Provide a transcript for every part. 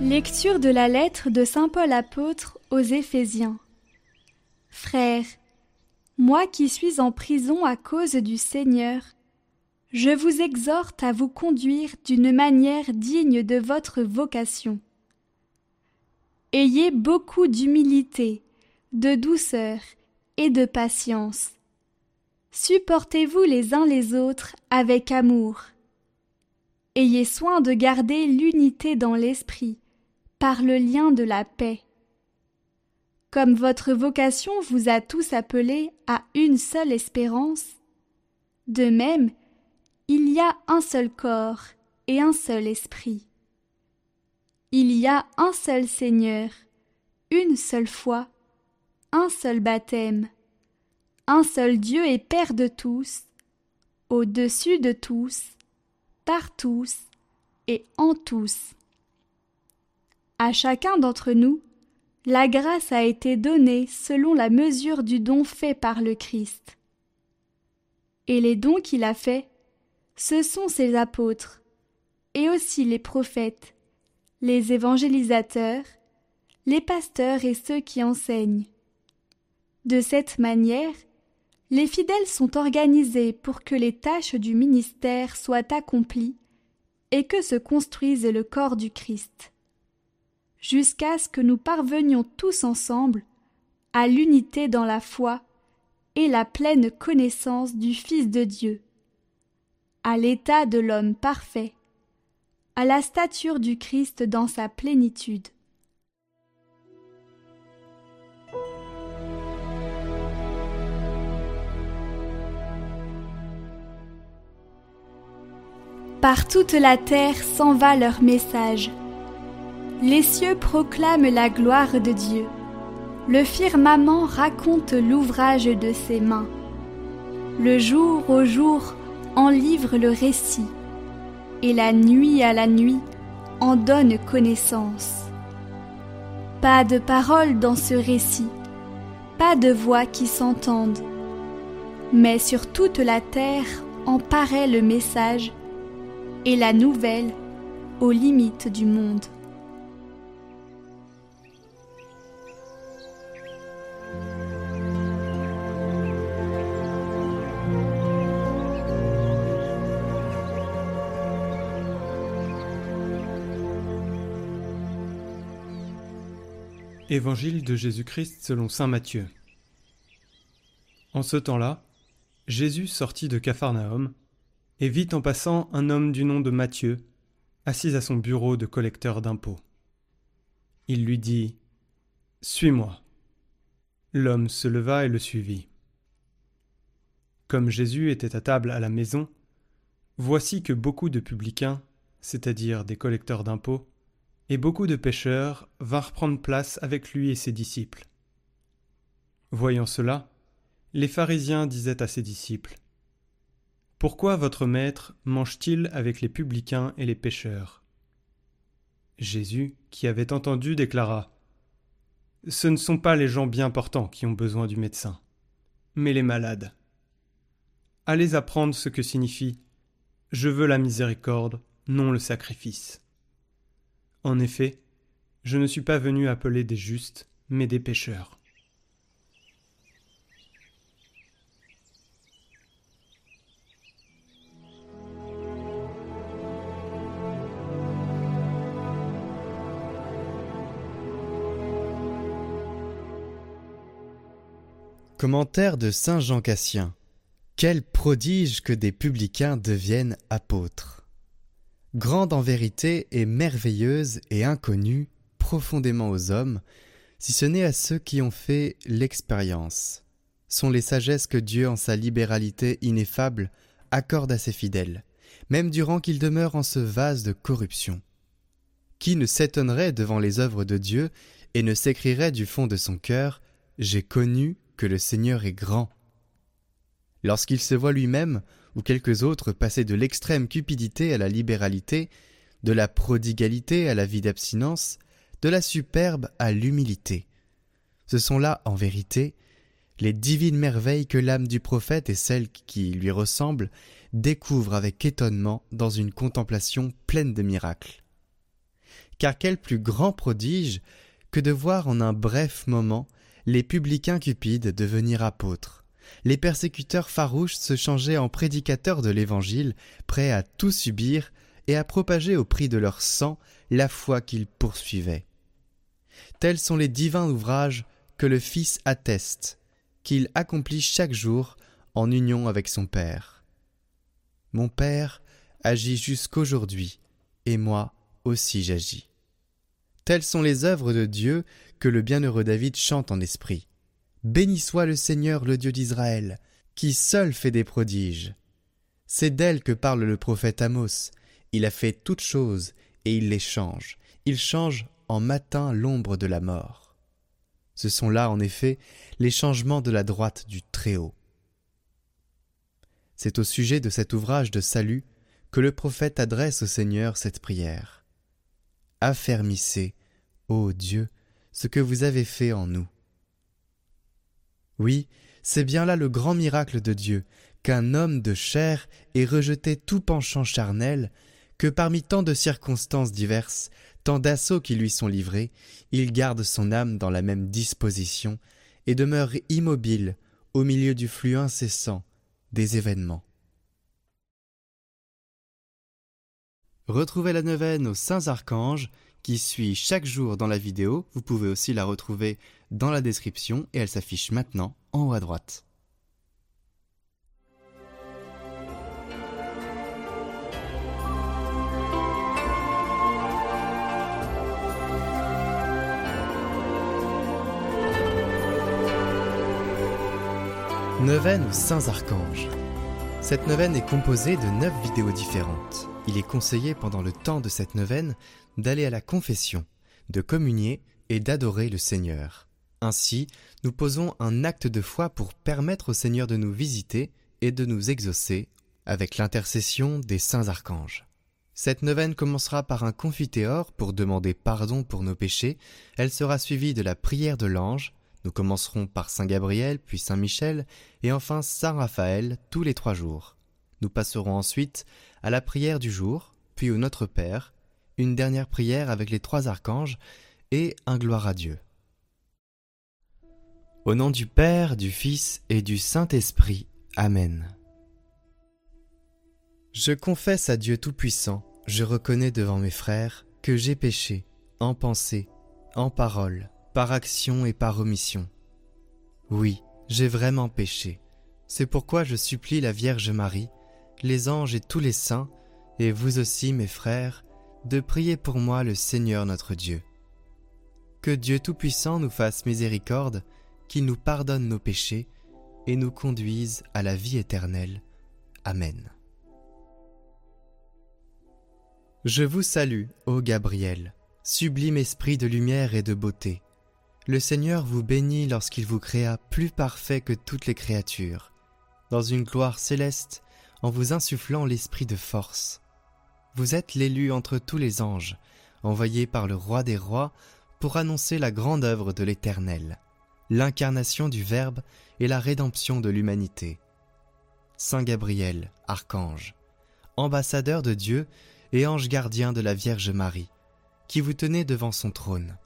Lecture de la lettre de Saint Paul apôtre aux Éphésiens. Frères, moi qui suis en prison à cause du Seigneur, je vous exhorte à vous conduire d'une manière digne de votre vocation. Ayez beaucoup d'humilité, de douceur et de patience. Supportez-vous les uns les autres avec amour. Ayez soin de garder l'unité dans l'esprit, par le lien de la paix. Comme votre vocation vous a tous appelés à une seule espérance, de même, il y a un seul corps et un seul esprit. Il y a un seul Seigneur, une seule foi, un seul baptême, un seul Dieu et Père de tous, au-dessus de tous, par tous et en tous. À chacun d'entre nous, la grâce a été donnée selon la mesure du don fait par le Christ. Et les dons qu'il a faits, ce sont ses apôtres, et aussi les prophètes, les évangélisateurs, les pasteurs et ceux qui enseignent. De cette manière, les fidèles sont organisés pour que les tâches du ministère soient accomplies et que se construise le corps du Christ jusqu'à ce que nous parvenions tous ensemble à l'unité dans la foi et la pleine connaissance du Fils de Dieu, à l'état de l'homme parfait, à la stature du Christ dans sa plénitude. Par toute la terre s'en va leur message les cieux proclament la gloire de Dieu. Le firmament raconte l'ouvrage de ses mains. Le jour au jour en livre le récit, et la nuit à la nuit en donne connaissance. Pas de parole dans ce récit, pas de voix qui s'entendent, mais sur toute la terre en paraît le message et la nouvelle aux limites du monde. Évangile de Jésus-Christ selon saint Matthieu. En ce temps-là, Jésus sortit de Capharnaüm et vit en passant un homme du nom de Matthieu, assis à son bureau de collecteur d'impôts. Il lui dit Suis-moi. L'homme se leva et le suivit. Comme Jésus était à table à la maison, voici que beaucoup de publicains, c'est-à-dire des collecteurs d'impôts, et beaucoup de pêcheurs vinrent prendre place avec lui et ses disciples. Voyant cela, les pharisiens disaient à ses disciples Pourquoi votre maître mange-t-il avec les publicains et les pêcheurs? Jésus, qui avait entendu, déclara Ce ne sont pas les gens bien portants qui ont besoin du médecin, mais les malades. Allez apprendre ce que signifie Je veux la miséricorde, non le sacrifice. En effet, je ne suis pas venu appeler des justes, mais des pécheurs. Commentaire de Saint Jean Cassien. Quel prodige que des publicains deviennent apôtres grande en vérité et merveilleuse et inconnue profondément aux hommes, si ce n'est à ceux qui ont fait l'expérience, sont les sagesses que Dieu en sa libéralité ineffable accorde à ses fidèles, même durant qu'ils demeurent en ce vase de corruption. Qui ne s'étonnerait devant les œuvres de Dieu et ne s'écrirait du fond de son cœur J'ai connu que le Seigneur est grand. Lorsqu'il se voit lui-même ou quelques autres passaient de l'extrême cupidité à la libéralité, de la prodigalité à la vie d'abstinence, de la superbe à l'humilité. Ce sont là, en vérité, les divines merveilles que l'âme du prophète et celle qui lui ressemble découvrent avec étonnement dans une contemplation pleine de miracles. Car quel plus grand prodige que de voir en un bref moment les publicains cupides devenir apôtres, les persécuteurs farouches se changer en prédicateurs de l'Évangile, prêts à tout subir et à propager au prix de leur sang la foi qu'ils poursuivaient. Tels sont les divins ouvrages que le Fils atteste, qu'il accomplit chaque jour en union avec son Père. Mon Père agit jusqu'aujourd'hui, et moi aussi j'agis. Telles sont les œuvres de Dieu que le bienheureux David chante en esprit. Béni soit le Seigneur, le Dieu d'Israël, qui seul fait des prodiges. C'est d'elle que parle le prophète Amos. Il a fait toutes choses, et il les change. Il change en matin l'ombre de la mort. Ce sont là, en effet, les changements de la droite du Très-Haut. C'est au sujet de cet ouvrage de salut que le prophète adresse au Seigneur cette prière. Affermissez, ô Dieu, ce que vous avez fait en nous. Oui, c'est bien là le grand miracle de Dieu, qu'un homme de chair ait rejeté tout penchant charnel, que parmi tant de circonstances diverses, tant d'assauts qui lui sont livrés, il garde son âme dans la même disposition, et demeure immobile au milieu du flux incessant des événements. Retrouvez la neuvaine aux Saints Archanges qui suit chaque jour dans la vidéo. Vous pouvez aussi la retrouver dans la description et elle s'affiche maintenant en haut à droite. Neuvaine aux Saints Archanges. Cette neuvaine est composée de neuf vidéos différentes. Il est conseillé pendant le temps de cette neuvaine d'aller à la confession, de communier et d'adorer le Seigneur. Ainsi, nous posons un acte de foi pour permettre au Seigneur de nous visiter et de nous exaucer avec l'intercession des saints archanges. Cette neuvaine commencera par un confiteor pour demander pardon pour nos péchés. Elle sera suivie de la prière de l'ange, nous commencerons par Saint Gabriel, puis Saint Michel, et enfin Saint Raphaël tous les trois jours. Nous passerons ensuite à la prière du jour, puis au Notre Père, une dernière prière avec les trois archanges et un gloire à Dieu. Au nom du Père, du Fils et du Saint-Esprit. Amen. Je confesse à Dieu Tout-Puissant, je reconnais devant mes frères que j'ai péché, en pensée, en parole, par action et par omission. Oui, j'ai vraiment péché. C'est pourquoi je supplie la Vierge Marie, les anges et tous les saints, et vous aussi mes frères, de prier pour moi le Seigneur notre Dieu. Que Dieu Tout-Puissant nous fasse miséricorde, qu'il nous pardonne nos péchés et nous conduise à la vie éternelle. Amen. Je vous salue, ô Gabriel, sublime esprit de lumière et de beauté. Le Seigneur vous bénit lorsqu'il vous créa plus parfait que toutes les créatures, dans une gloire céleste, en vous insufflant l'esprit de force. Vous êtes l'élu entre tous les anges, envoyé par le roi des rois pour annoncer la grande œuvre de l'Éternel, l'incarnation du Verbe et la rédemption de l'humanité. Saint Gabriel, archange, ambassadeur de Dieu et ange gardien de la Vierge Marie, qui vous tenez devant son trône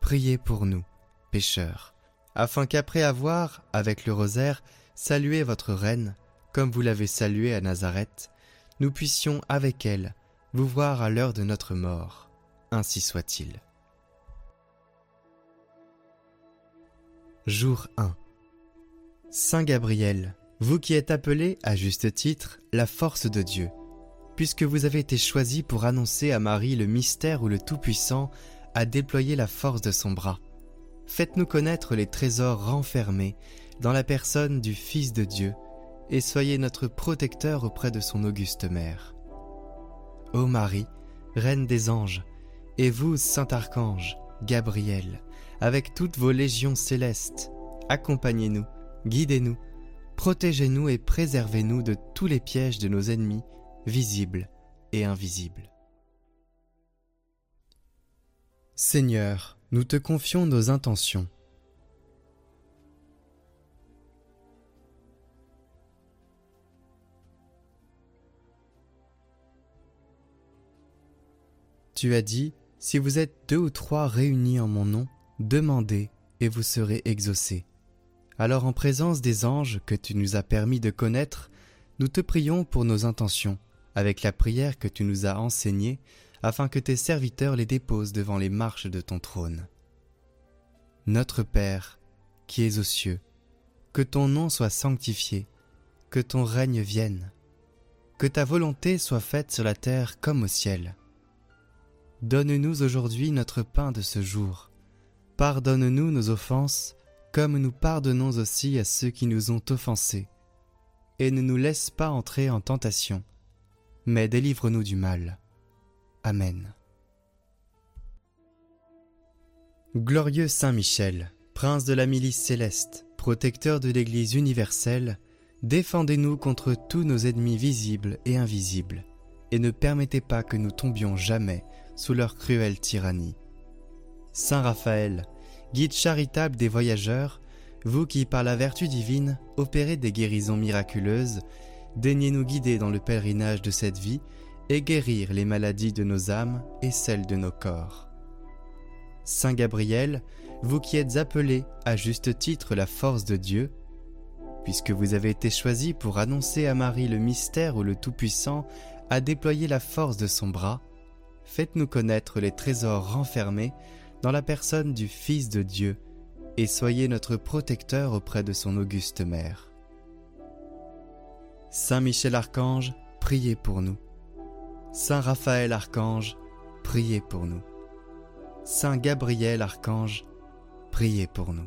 priez pour nous, pécheurs, afin qu'après avoir, avec le rosaire, salué votre reine, comme vous l'avez saluée à Nazareth, nous puissions avec elle vous voir à l'heure de notre mort. Ainsi soit-il. Jour 1 Saint Gabriel, vous qui êtes appelé, à juste titre, la force de Dieu, puisque vous avez été choisi pour annoncer à Marie le mystère où le Tout-Puissant à déployer la force de son bras. Faites-nous connaître les trésors renfermés dans la personne du Fils de Dieu, et soyez notre protecteur auprès de son auguste mère. Ô Marie, Reine des anges, et vous, Saint Archange, Gabriel, avec toutes vos légions célestes, accompagnez-nous, guidez-nous, protégez-nous et préservez-nous de tous les pièges de nos ennemis, visibles et invisibles. Seigneur, nous te confions nos intentions. Tu as dit, Si vous êtes deux ou trois réunis en mon nom, demandez et vous serez exaucés. Alors en présence des anges que tu nous as permis de connaître, nous te prions pour nos intentions, avec la prière que tu nous as enseignée, afin que tes serviteurs les déposent devant les marches de ton trône. Notre Père, qui es aux cieux, que ton nom soit sanctifié, que ton règne vienne, que ta volonté soit faite sur la terre comme au ciel. Donne-nous aujourd'hui notre pain de ce jour. Pardonne-nous nos offenses, comme nous pardonnons aussi à ceux qui nous ont offensés. Et ne nous laisse pas entrer en tentation, mais délivre-nous du mal. Amen. Glorieux Saint Michel, prince de la milice céleste, protecteur de l'Église universelle, défendez-nous contre tous nos ennemis visibles et invisibles, et ne permettez pas que nous tombions jamais sous leur cruelle tyrannie. Saint Raphaël, guide charitable des voyageurs, vous qui par la vertu divine opérez des guérisons miraculeuses, daignez nous guider dans le pèlerinage de cette vie et guérir les maladies de nos âmes et celles de nos corps. Saint Gabriel, vous qui êtes appelé à juste titre la force de Dieu, puisque vous avez été choisi pour annoncer à Marie le mystère où le Tout-Puissant a déployé la force de son bras, faites-nous connaître les trésors renfermés dans la personne du Fils de Dieu, et soyez notre protecteur auprès de son auguste mère. Saint Michel Archange, priez pour nous. Saint Raphaël Archange, priez pour nous. Saint Gabriel Archange, priez pour nous.